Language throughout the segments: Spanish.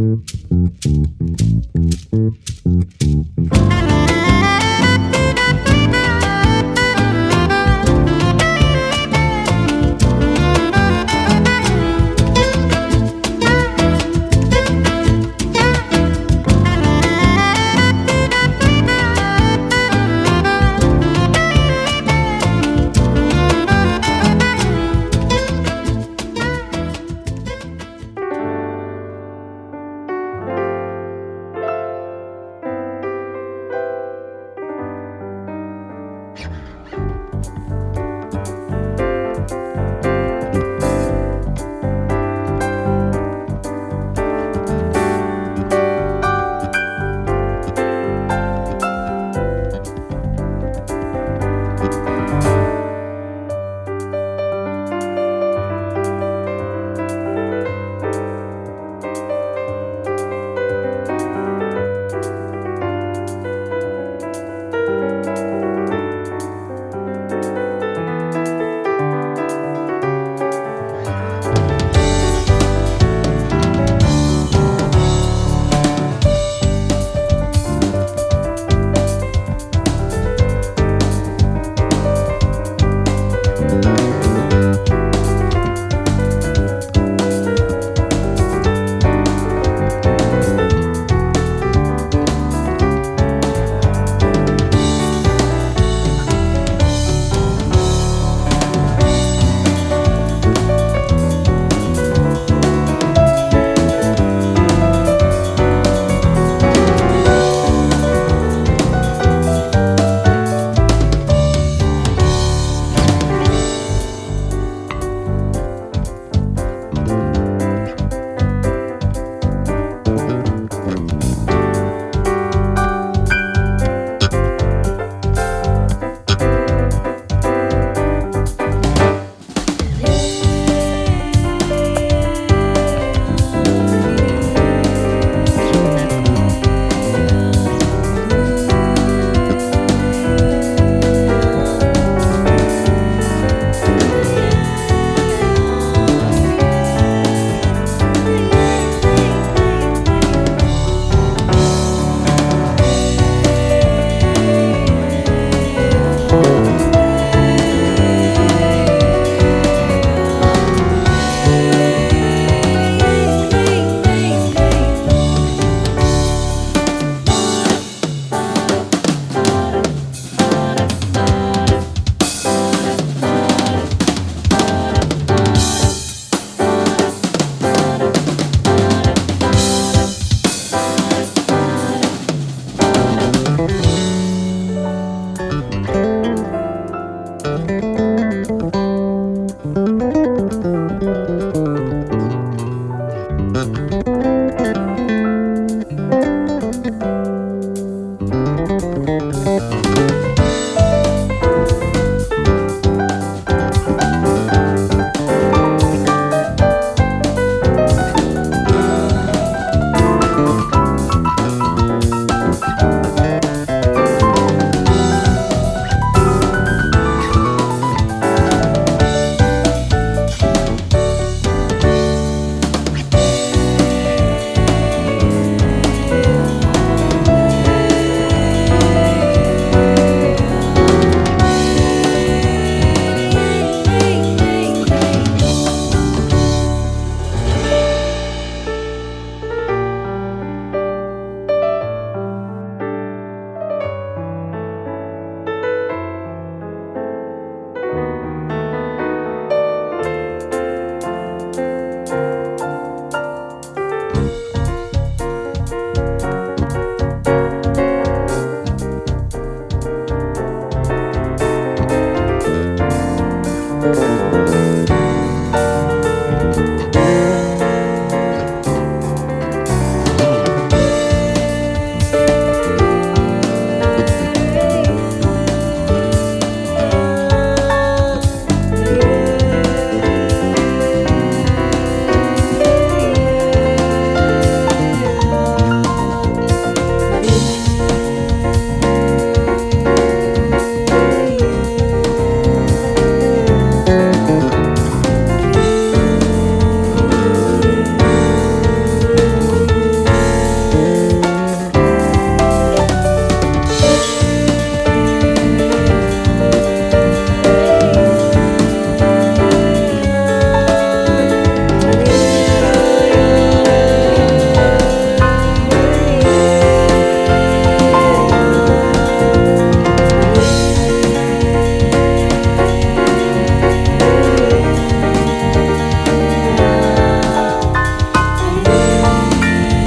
Mm-hmm.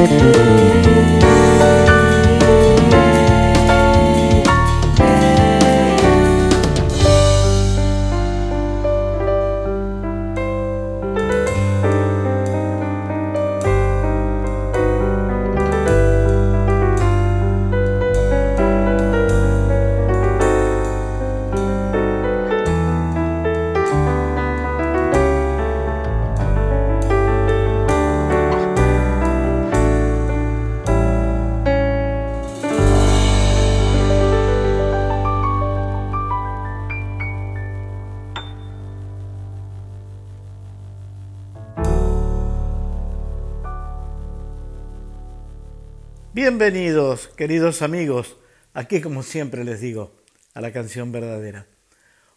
Música queridos amigos, aquí como siempre les digo, a la canción verdadera.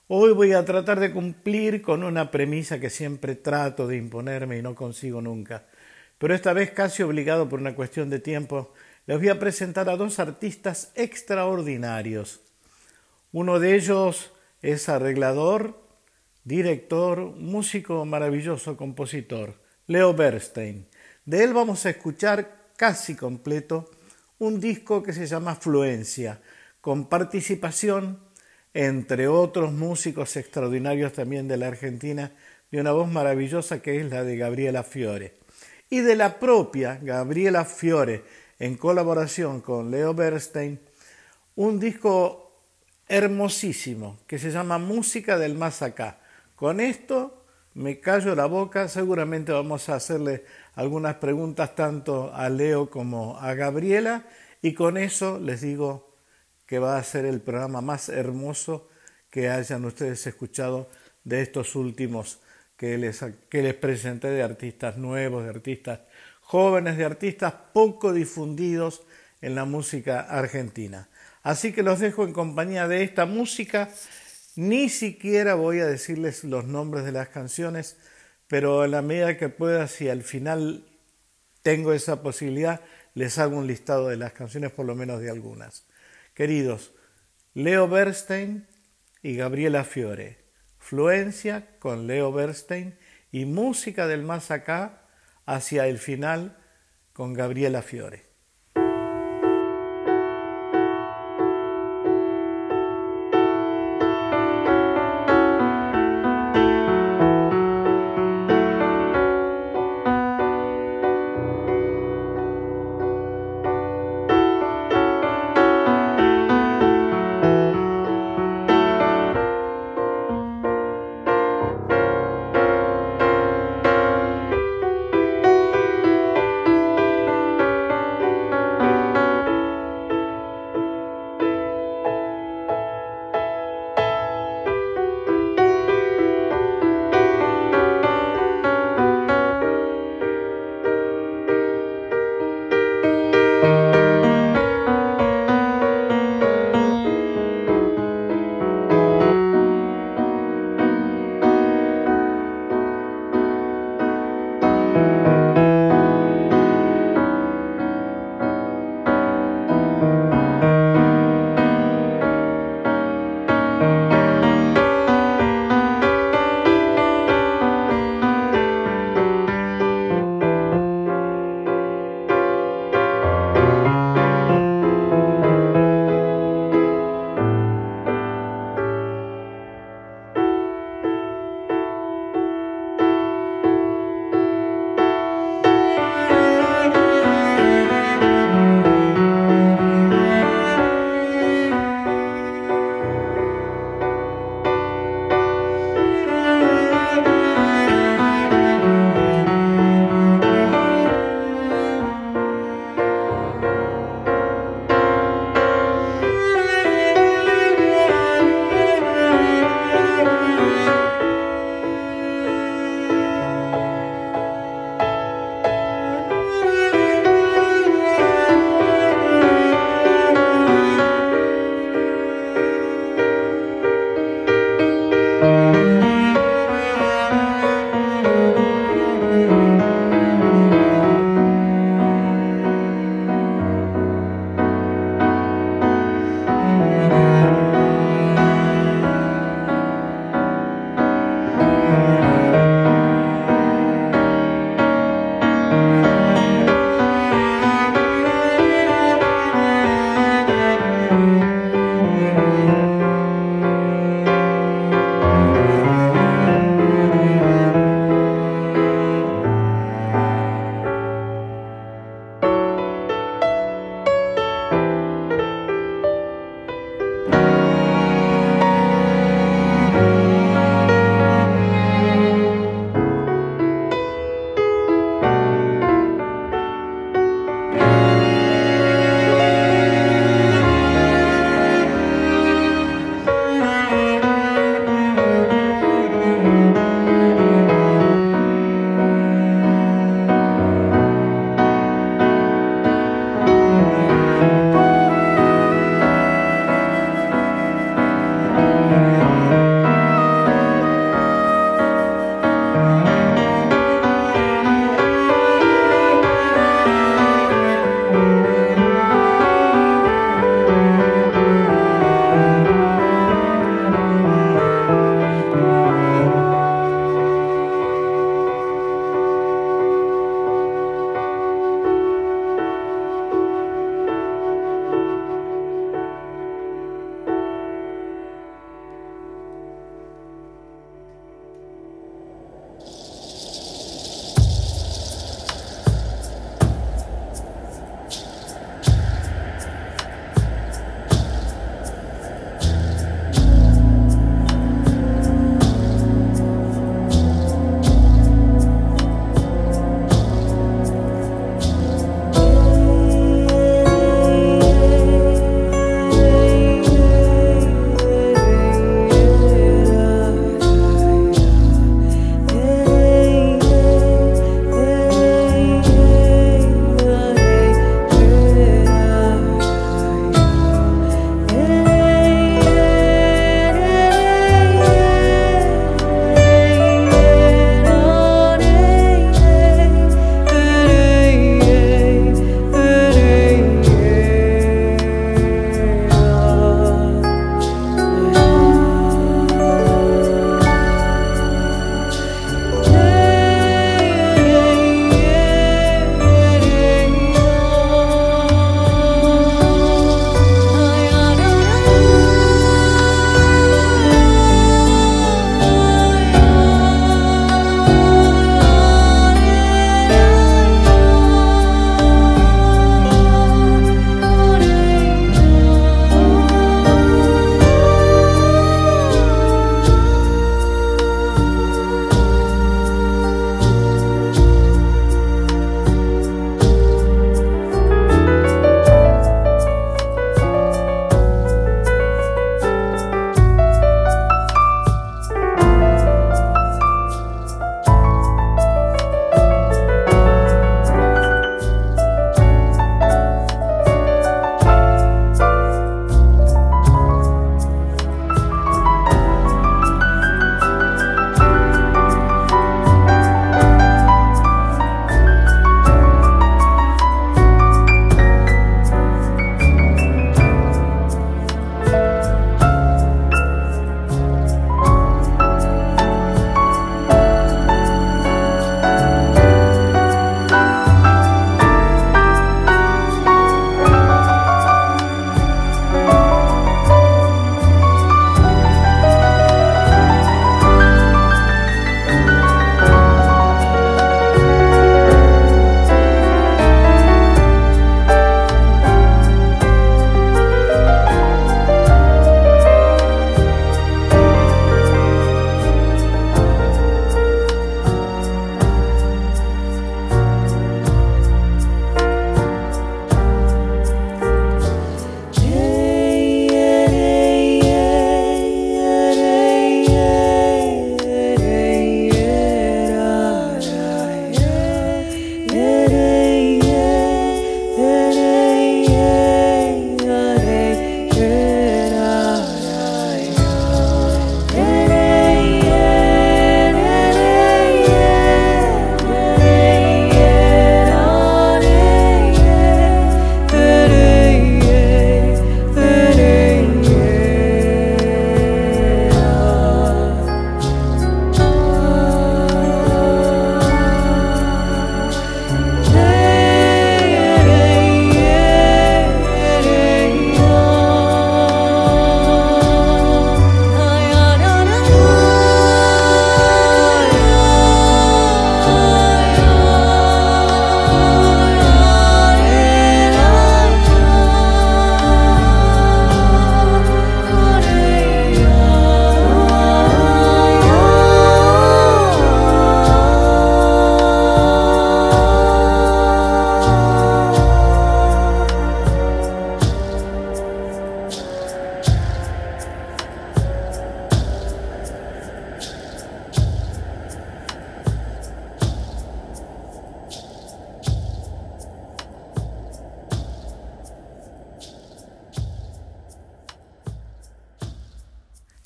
Hoy voy a tratar de cumplir con una premisa que siempre trato de imponerme y no consigo nunca, pero esta vez casi obligado por una cuestión de tiempo, les voy a presentar a dos artistas extraordinarios. Uno de ellos es arreglador, director, músico maravilloso, compositor, Leo Bernstein. De él vamos a escuchar casi completo un disco que se llama Fluencia, con participación, entre otros músicos extraordinarios también de la Argentina, de una voz maravillosa que es la de Gabriela Fiore. Y de la propia Gabriela Fiore, en colaboración con Leo Bernstein, un disco hermosísimo que se llama Música del Más Acá. Con esto me callo la boca, seguramente vamos a hacerle algunas preguntas tanto a Leo como a Gabriela y con eso les digo que va a ser el programa más hermoso que hayan ustedes escuchado de estos últimos que les, que les presenté de artistas nuevos, de artistas jóvenes, de artistas poco difundidos en la música argentina. Así que los dejo en compañía de esta música ni siquiera voy a decirles los nombres de las canciones, pero en la medida que pueda, si al final tengo esa posibilidad, les hago un listado de las canciones, por lo menos de algunas. Queridos, Leo Bernstein y Gabriela Fiore. Fluencia con Leo Bernstein y música del más acá hacia el final con Gabriela Fiore.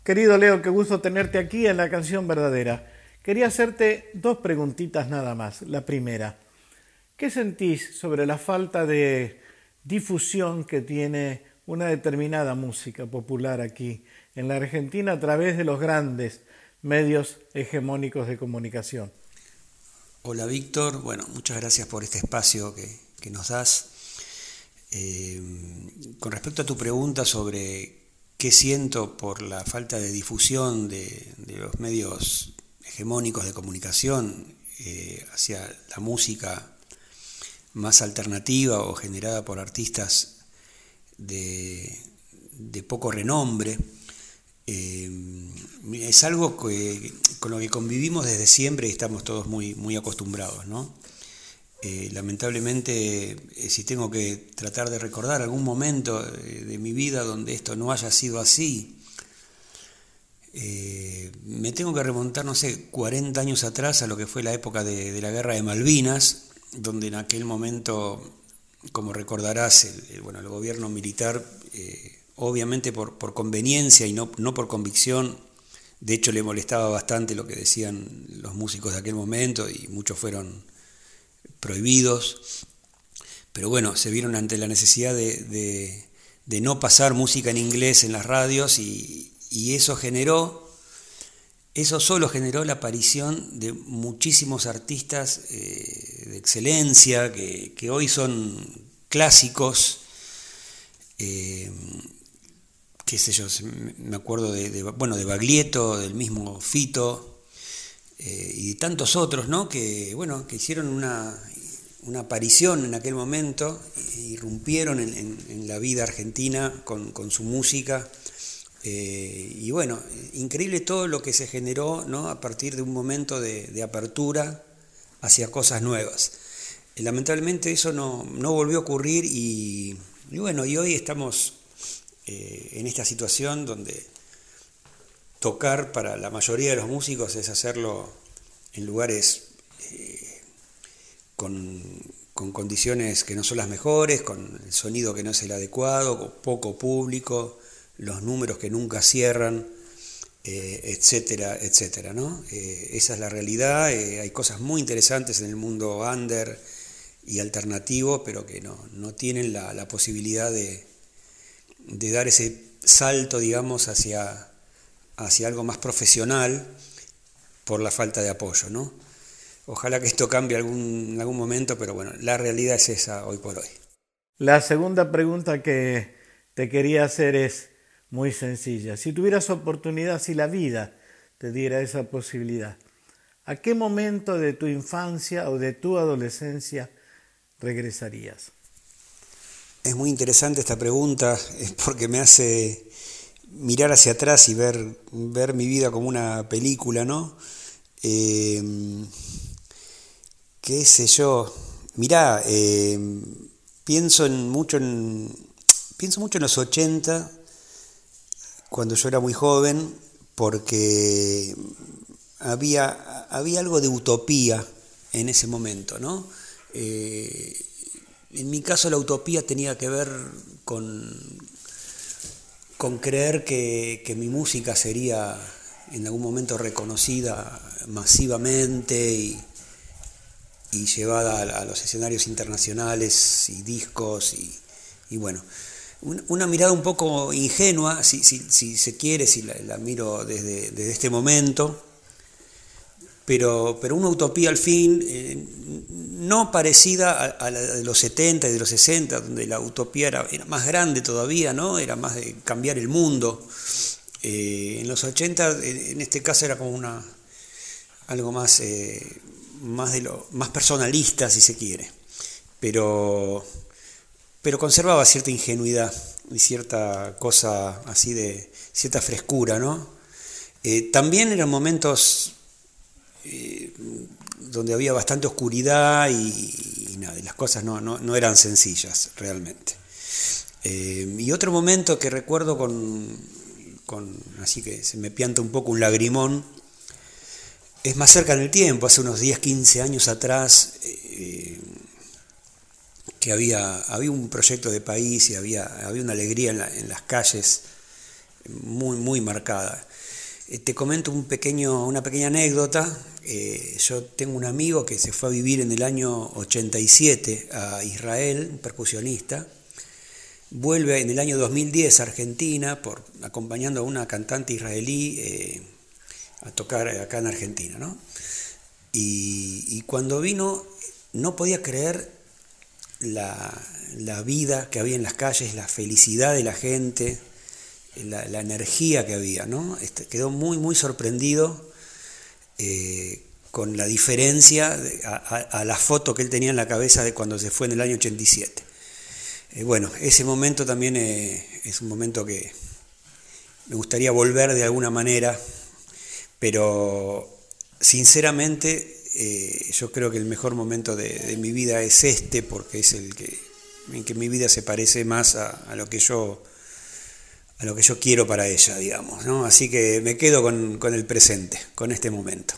Querido Leo, qué gusto tenerte aquí en la canción verdadera. Quería hacerte dos preguntitas nada más. La primera, ¿qué sentís sobre la falta de difusión que tiene una determinada música popular aquí en la Argentina a través de los grandes medios hegemónicos de comunicación? Hola Víctor, bueno, muchas gracias por este espacio que, nos das. Eh, con respecto a tu pregunta sobre qué siento por la falta de difusión de, los medios hegemónicos de comunicación eh, hacia la música más alternativa o generada por artistas de, poco renombre, eh, es algo con lo que convivimos desde siempre y estamos todos muy, muy acostumbrados, ¿no? Eh, lamentablemente, eh, si tengo que tratar de recordar algún momento eh, de mi vida donde esto no haya sido así, me tengo que remontar, no sé, 40 años atrás a lo que fue la época de, la guerra de Malvinas, donde en aquel momento, como recordarás, el, bueno, el gobierno militar, obviamente por, conveniencia y no por convicción, de hecho le molestaba bastante lo que decían los músicos de aquel momento y muchos fueron prohibidos, pero bueno, se vieron ante la necesidad de, no pasar música en inglés en las radios y, eso generó, eso solo generó la aparición de muchísimos artistas eh, de excelencia que, hoy son clásicos. Eh, qué sé yo, me acuerdo de, bueno, de Baglietto, del mismo Fito, eh, y tantos otros, ¿no? Que, bueno, que hicieron una, una aparición en aquel momento, irrumpieron en, la vida argentina con, su música. Eh, y bueno, increíble todo lo que se generó ¿no? a partir de un momento de, apertura hacia cosas nuevas. Eh, lamentablemente eso no, volvió a ocurrir y, bueno, y hoy estamos en esta situación donde tocar para la mayoría de los músicos es hacerlo en lugares con, condiciones que no son las mejores, con el sonido que no es el adecuado, con poco público, los números que nunca cierran, eh, etcétera, etcétera. ¿no? Eh, esa es la realidad, eh, hay cosas muy interesantes en el mundo under y alternativo, pero que no, tienen la, posibilidad de, de, dar ese salto, digamos, hacia, hacia algo más profesional por la falta de apoyo. ¿no? Ojalá que esto cambie algún, en algún momento, pero bueno, la realidad es esa hoy por hoy. La segunda pregunta que te quería hacer es muy sencilla. Si tuvieras oportunidad, si la vida te diera esa posibilidad, ¿a qué momento de tu infancia o de tu adolescencia regresarías? Es muy interesante esta pregunta, es porque me hace mirar hacia atrás y ver, ver mi vida como una película, ¿no? Eh, qué sé yo, mirá, eh, pienso, en mucho en, pienso mucho en los 80, cuando yo era muy joven, porque había, había algo de utopía en ese momento, ¿no? Eh, en mi caso la utopía tenía que ver con, con creer que, que mi música sería en algún momento reconocida masivamente y, y llevada a, los escenarios internacionales y discos y, bueno, una, mirada un poco ingenua, si, si, se quiere, si la, miro desde, este momento, pero, pero una utopía al fin, eh, no parecida a, la de los 70 y de los 60, donde la utopía era, era, más grande todavía, ¿no? era más de cambiar el mundo. Eh, en los 80, en este caso, era como una algo más eh, más, de lo, más personalista, si se quiere, pero, pero conservaba cierta ingenuidad y cierta cosa así de cierta frescura, ¿no? También eran momentos eh, donde había bastante oscuridad y, las cosas no, eran sencillas realmente. Eh, y otro momento que recuerdo con, con, así que se me pianta un poco un lagrimón, es más cerca en el tiempo, hace unos 10, 15 años atrás, eh, que había, había un proyecto de país y había, había una alegría en, las calles muy, muy marcada. Eh, te comento un pequeño, una pequeña anécdota. Eh, yo tengo un amigo que se fue a vivir en el año 87 a Israel, un percusionista. Vuelve en el año 2010 a Argentina por, acompañando a una cantante israelí a tocar acá en Argentina. ¿no? Y, cuando vino no podía creer la, vida que había en las calles, la felicidad de la gente, la, energía que había, ¿no? Este, quedó muy, muy sorprendido eh, con la diferencia a, la foto que él tenía en la cabeza de cuando se fue en el año 87. Eh, bueno, ese momento también eh, es un momento que me gustaría volver de alguna manera, pero sinceramente, yo creo que el mejor momento de, mi vida es este, porque es el que en que mi vida se parece más a, lo que yo a lo que yo quiero para ella, digamos. ¿no? Así que me quedo con, con el presente, con este momento.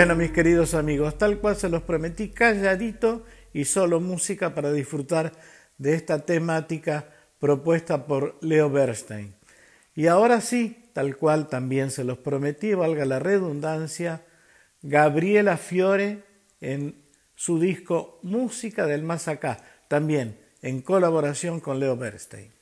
Bueno, mis queridos amigos, tal cual se los prometí, calladito y solo música para disfrutar de esta temática propuesta por Leo Bernstein. Y ahora sí, tal cual también se los prometí, valga la redundancia, Gabriela Fiore en su disco Música del Más Acá, también en colaboración con Leo Bernstein.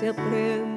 se aprende.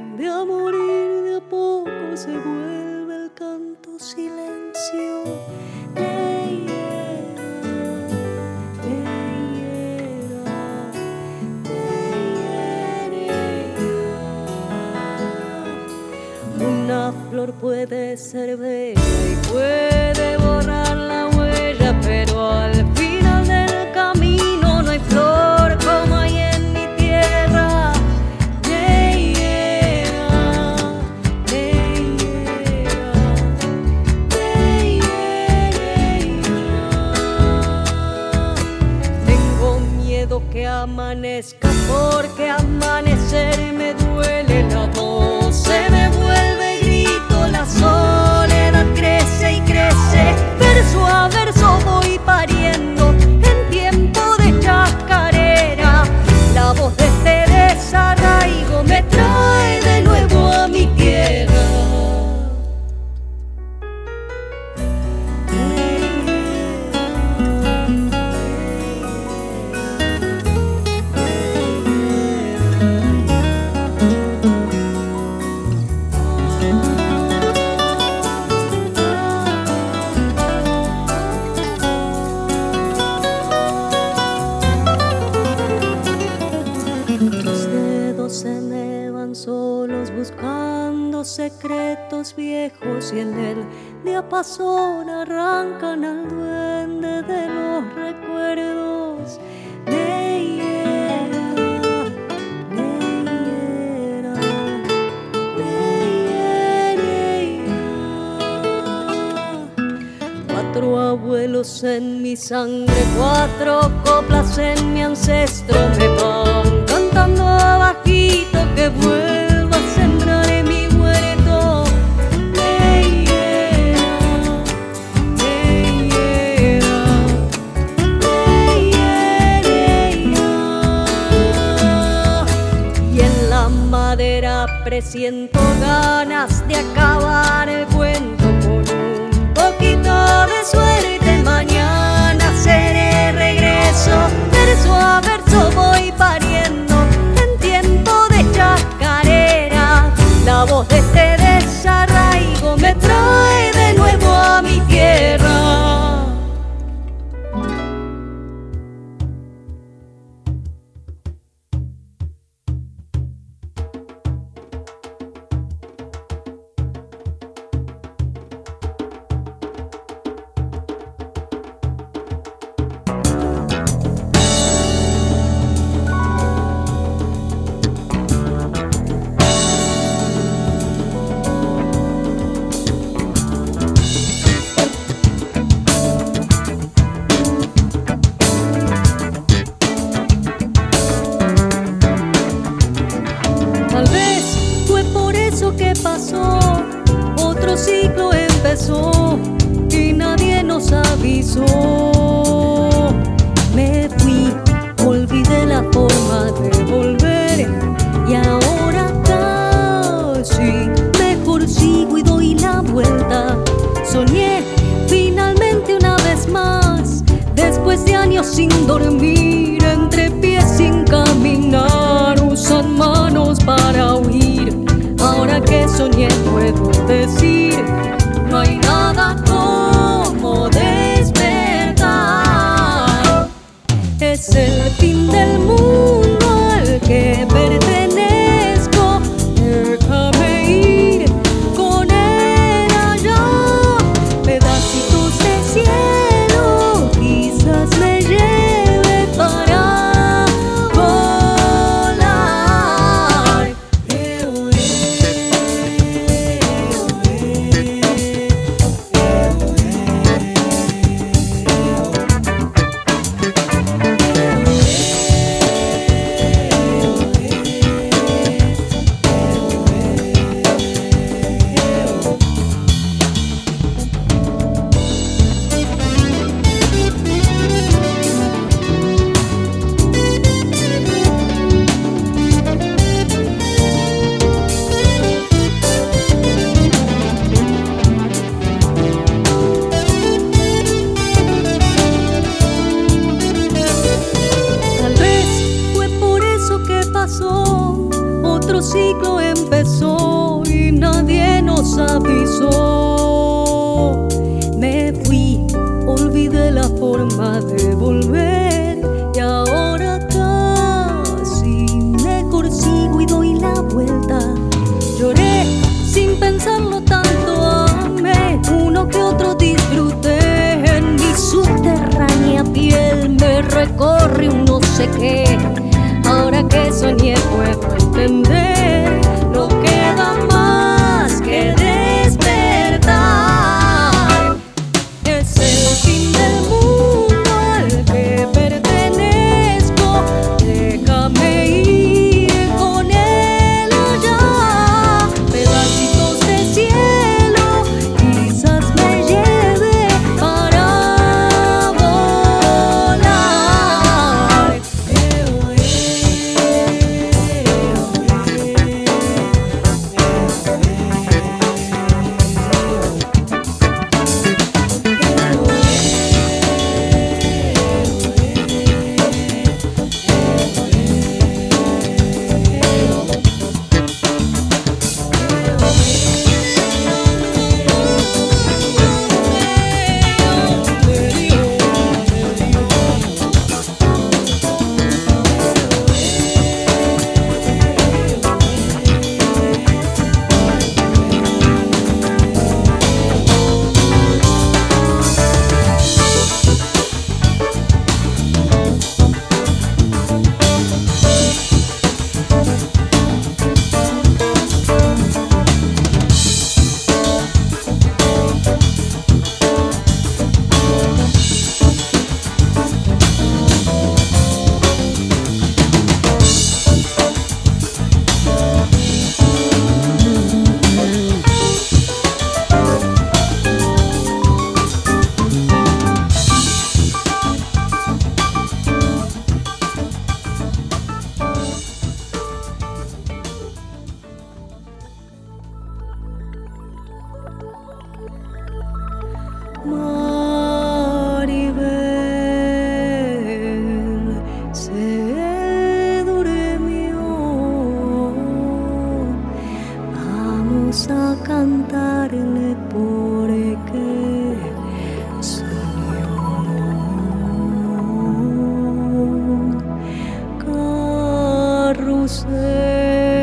earth.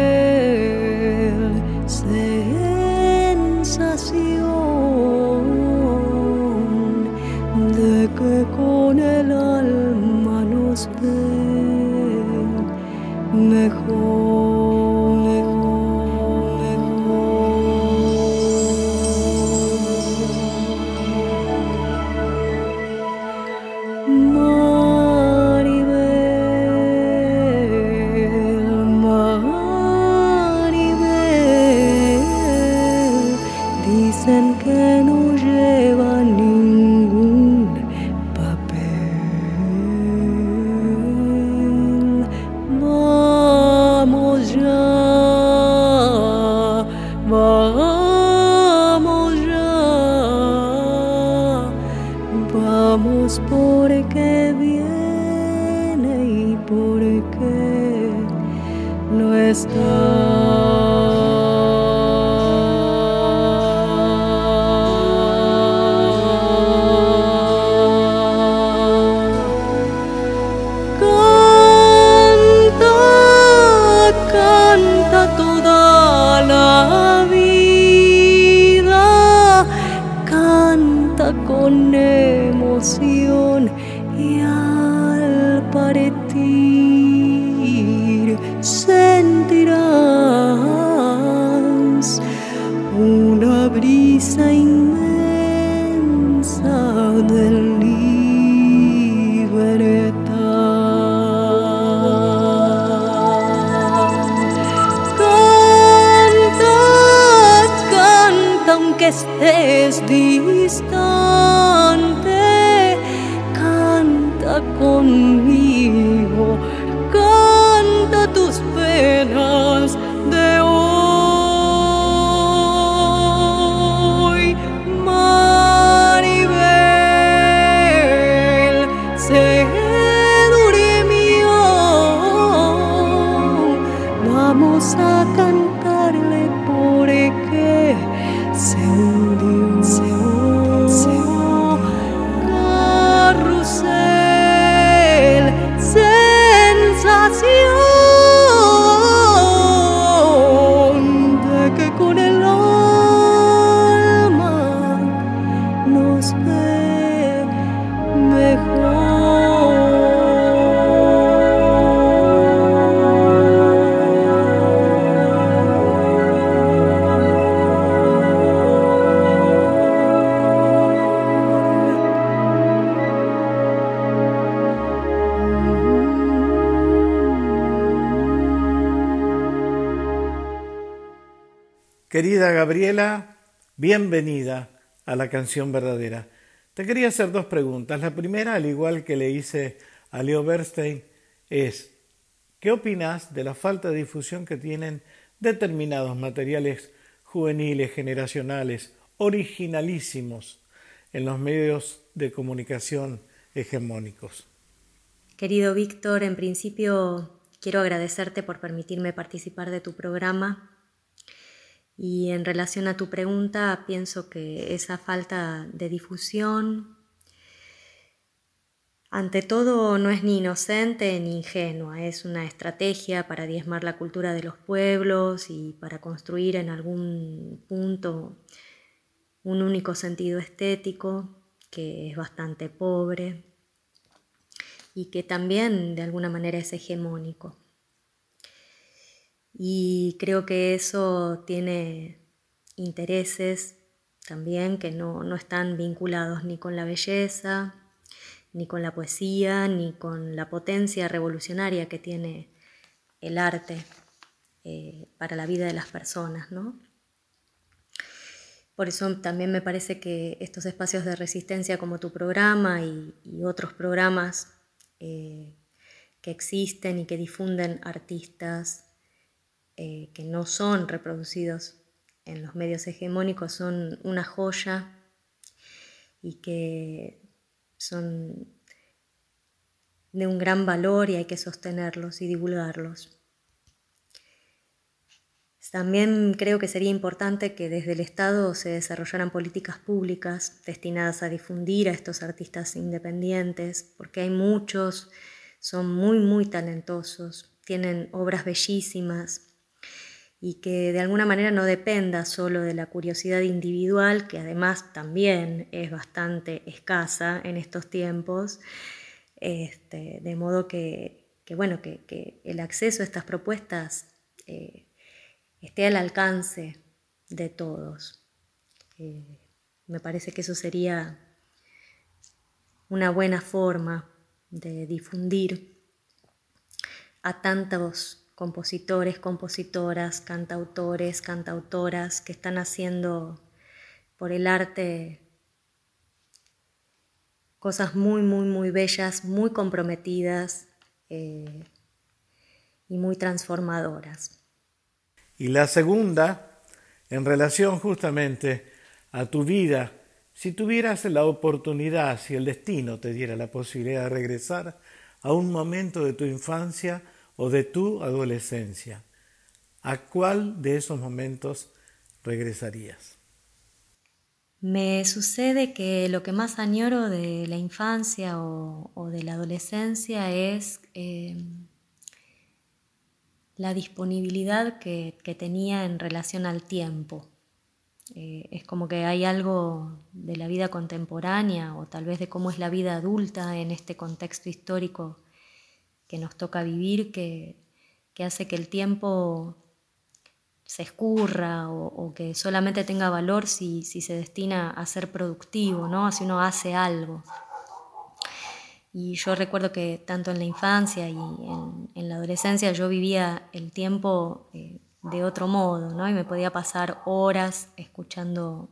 Estés distante, canta conmigo, Gabriela, bienvenida a la canción verdadera. Te quería hacer dos preguntas. La primera, al igual que le hice a Leo Bernstein, es, ¿qué opinas de la falta de difusión que tienen determinados materiales juveniles, generacionales, originalísimos en los medios de comunicación hegemónicos? Querido Víctor, en principio quiero agradecerte por permitirme participar de tu programa y en relación a tu pregunta, pienso que esa falta de difusión, ante todo, no es ni inocente ni ingenua, es una estrategia para diezmar la cultura de los pueblos y para construir en algún punto un único sentido estético que es bastante pobre y que también de alguna manera es hegemónico. Y creo que eso tiene intereses también que no, están vinculados ni con la belleza, ni con la poesía, ni con la potencia revolucionaria que tiene el arte eh, para la vida de las personas, ¿no? Por eso también me parece que estos espacios de resistencia como tu programa y, otros programas eh, que existen y que difunden artistas eh, que no son reproducidos en los medios hegemónicos son una joya y que son de un gran valor y hay que sostenerlos y divulgarlos. También creo que sería importante que desde el Estado se desarrollaran políticas públicas destinadas a difundir a estos artistas independientes, porque hay muchos, son muy, muy talentosos, tienen obras bellísimas, y que de alguna manera no dependa solo de la curiosidad individual, que además también es bastante escasa en estos tiempos, este, de modo que, bueno, que, el acceso a estas propuestas eh, esté al alcance de todos. Eh, me parece que eso sería una buena forma de difundir a tantos compositores, compositoras, cantautores, cantautoras que están haciendo por el arte cosas muy, muy, muy bellas, muy comprometidas eh, y muy transformadoras. Y la segunda, en relación justamente a tu vida, si tuvieras la oportunidad, si el destino te diera la posibilidad de regresar a un momento de tu infancia, o de tu adolescencia, ¿a cuál de esos momentos regresarías? Me sucede que lo que más añoro de la infancia o, de la adolescencia es eh, la disponibilidad que, tenía en relación al tiempo. Eh, es como que hay algo de la vida contemporánea o tal vez de cómo es la vida adulta en este contexto histórico que nos toca vivir que, hace que el tiempo se escurra o, que solamente tenga valor si, se destina a ser productivo, ¿no? si uno hace algo. Y yo recuerdo que tanto en la infancia y en, la adolescencia yo vivía el tiempo eh, de otro modo, ¿no? Y me podía pasar horas escuchando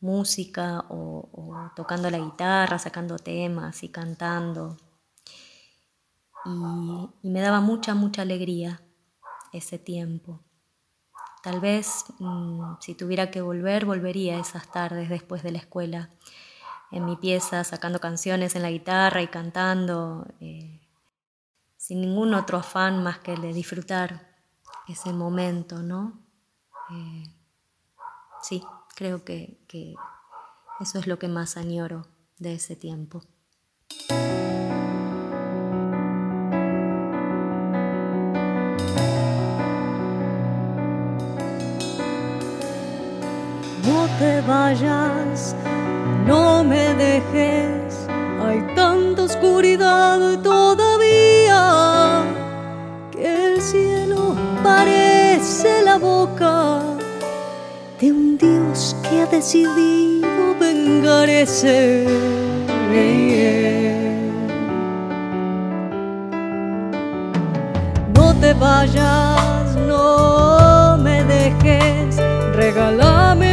música o, tocando la guitarra, sacando temas y cantando y, me daba mucha, mucha alegría ese tiempo. Tal vez mm, si tuviera que volver, volvería esas tardes después de la escuela, en mi pieza, sacando canciones en la guitarra y cantando, eh, sin ningún otro afán más que el de disfrutar ese momento, ¿no? Eh, sí, creo que eso es lo que más añoro de ese tiempo. Te vayas, no me dejes, hay tanta oscuridad todavía que el cielo parece la boca de un Dios que ha decidido vengar ese. No te vayas, no me dejes. Y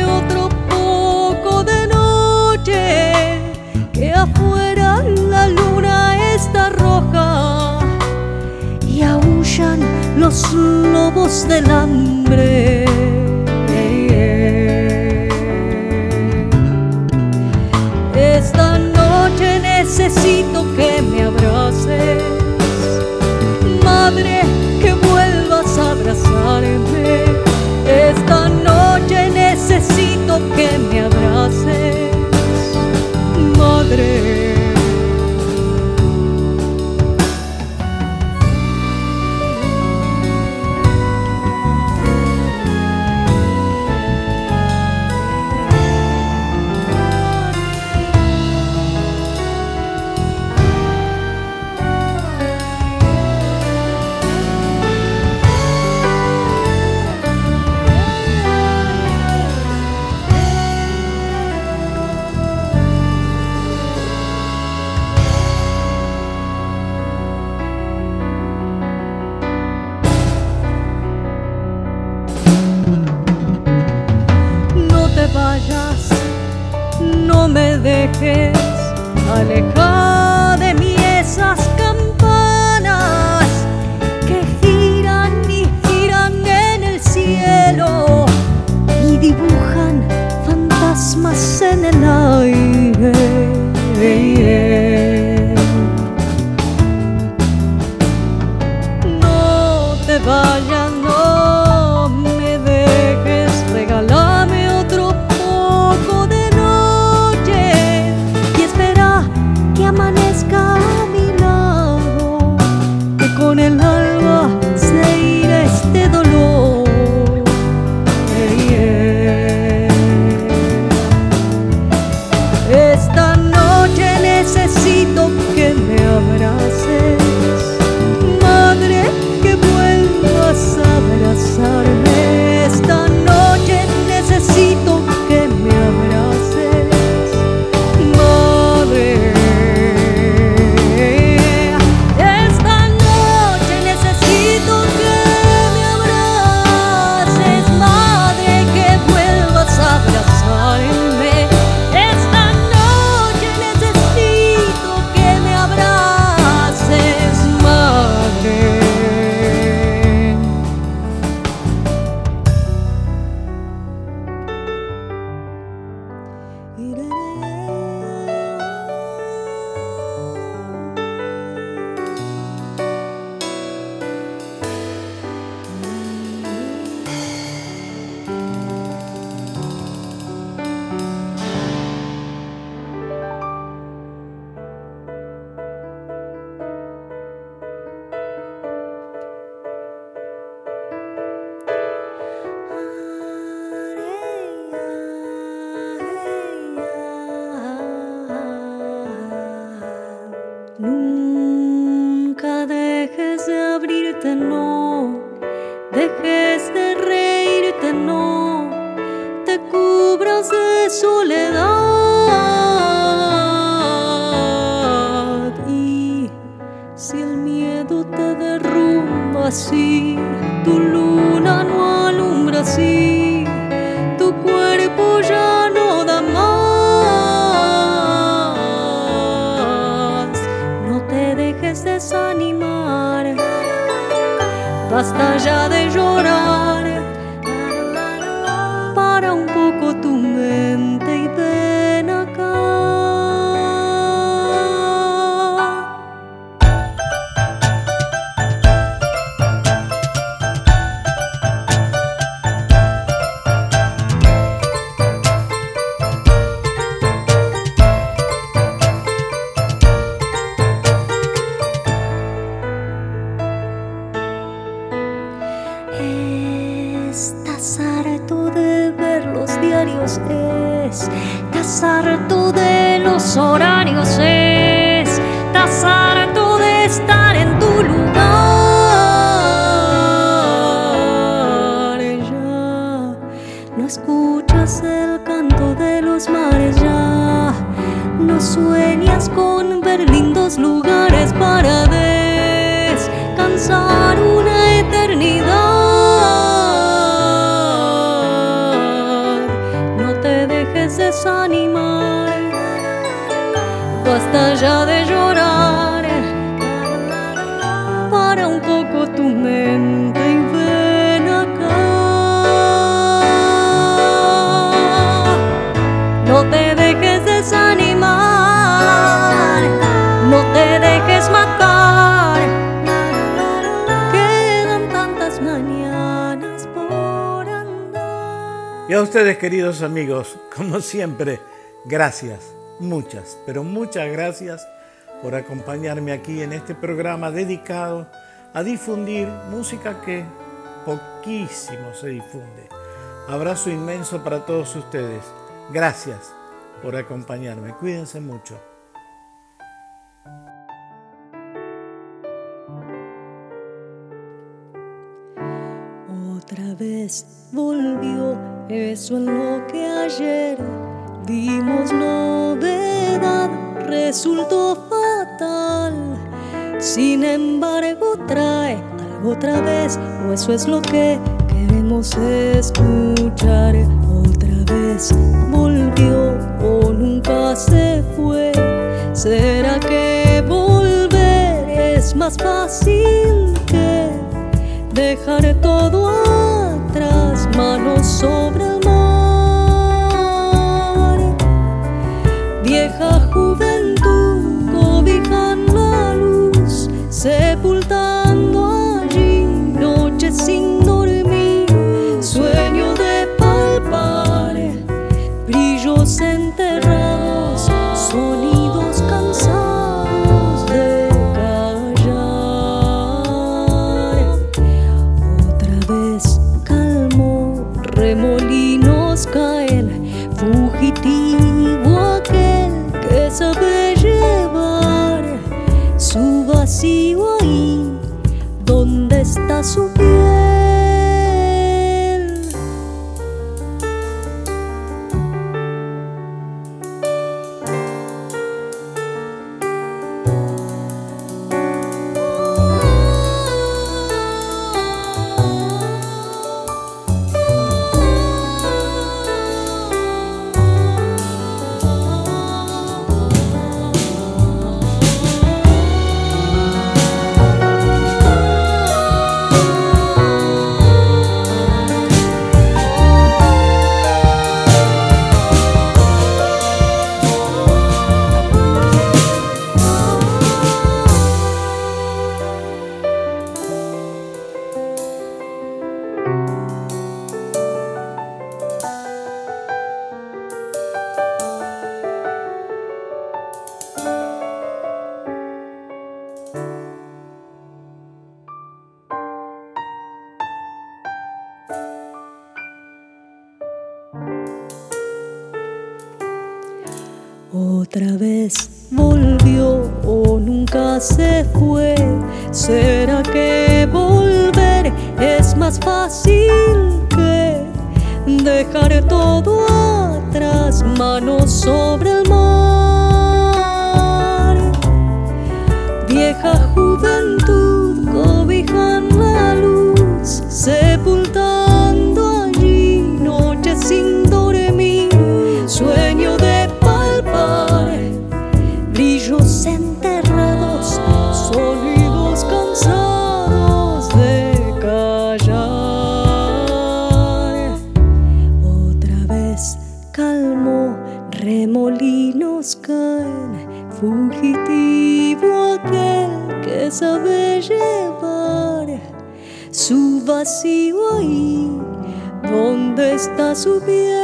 los lobos del hambre. Esta noche necesito que me abraces, madre, que vuelvas a abrazarme. Esta noche necesito que me abraces, madre. It lugares para descansar una eternidad. No te dejes desanimar, basta ya de ustedes, queridos amigos, como siempre, gracias, muchas, pero muchas gracias por acompañarme aquí en este programa dedicado a difundir música que poquísimo se difunde. Abrazo inmenso para todos ustedes. Gracias por acompañarme. Cuídense mucho. Otra vez volvió eso en lo que ayer vimos novedad, resultó fatal. Sin embargo, trae algo otra vez, o eso es lo que queremos escuchar. Otra vez volvió o nunca se fue. ¿Será que volver es más fácil que dejar todo atrás, manos sobre el mar? Vieja juventud cobijan la luz, Otra vez volvió o nunca se fue. ¿Será que volver es más fácil que dejar todo atrás, manos sobre el vacío ahí, donde está su piel.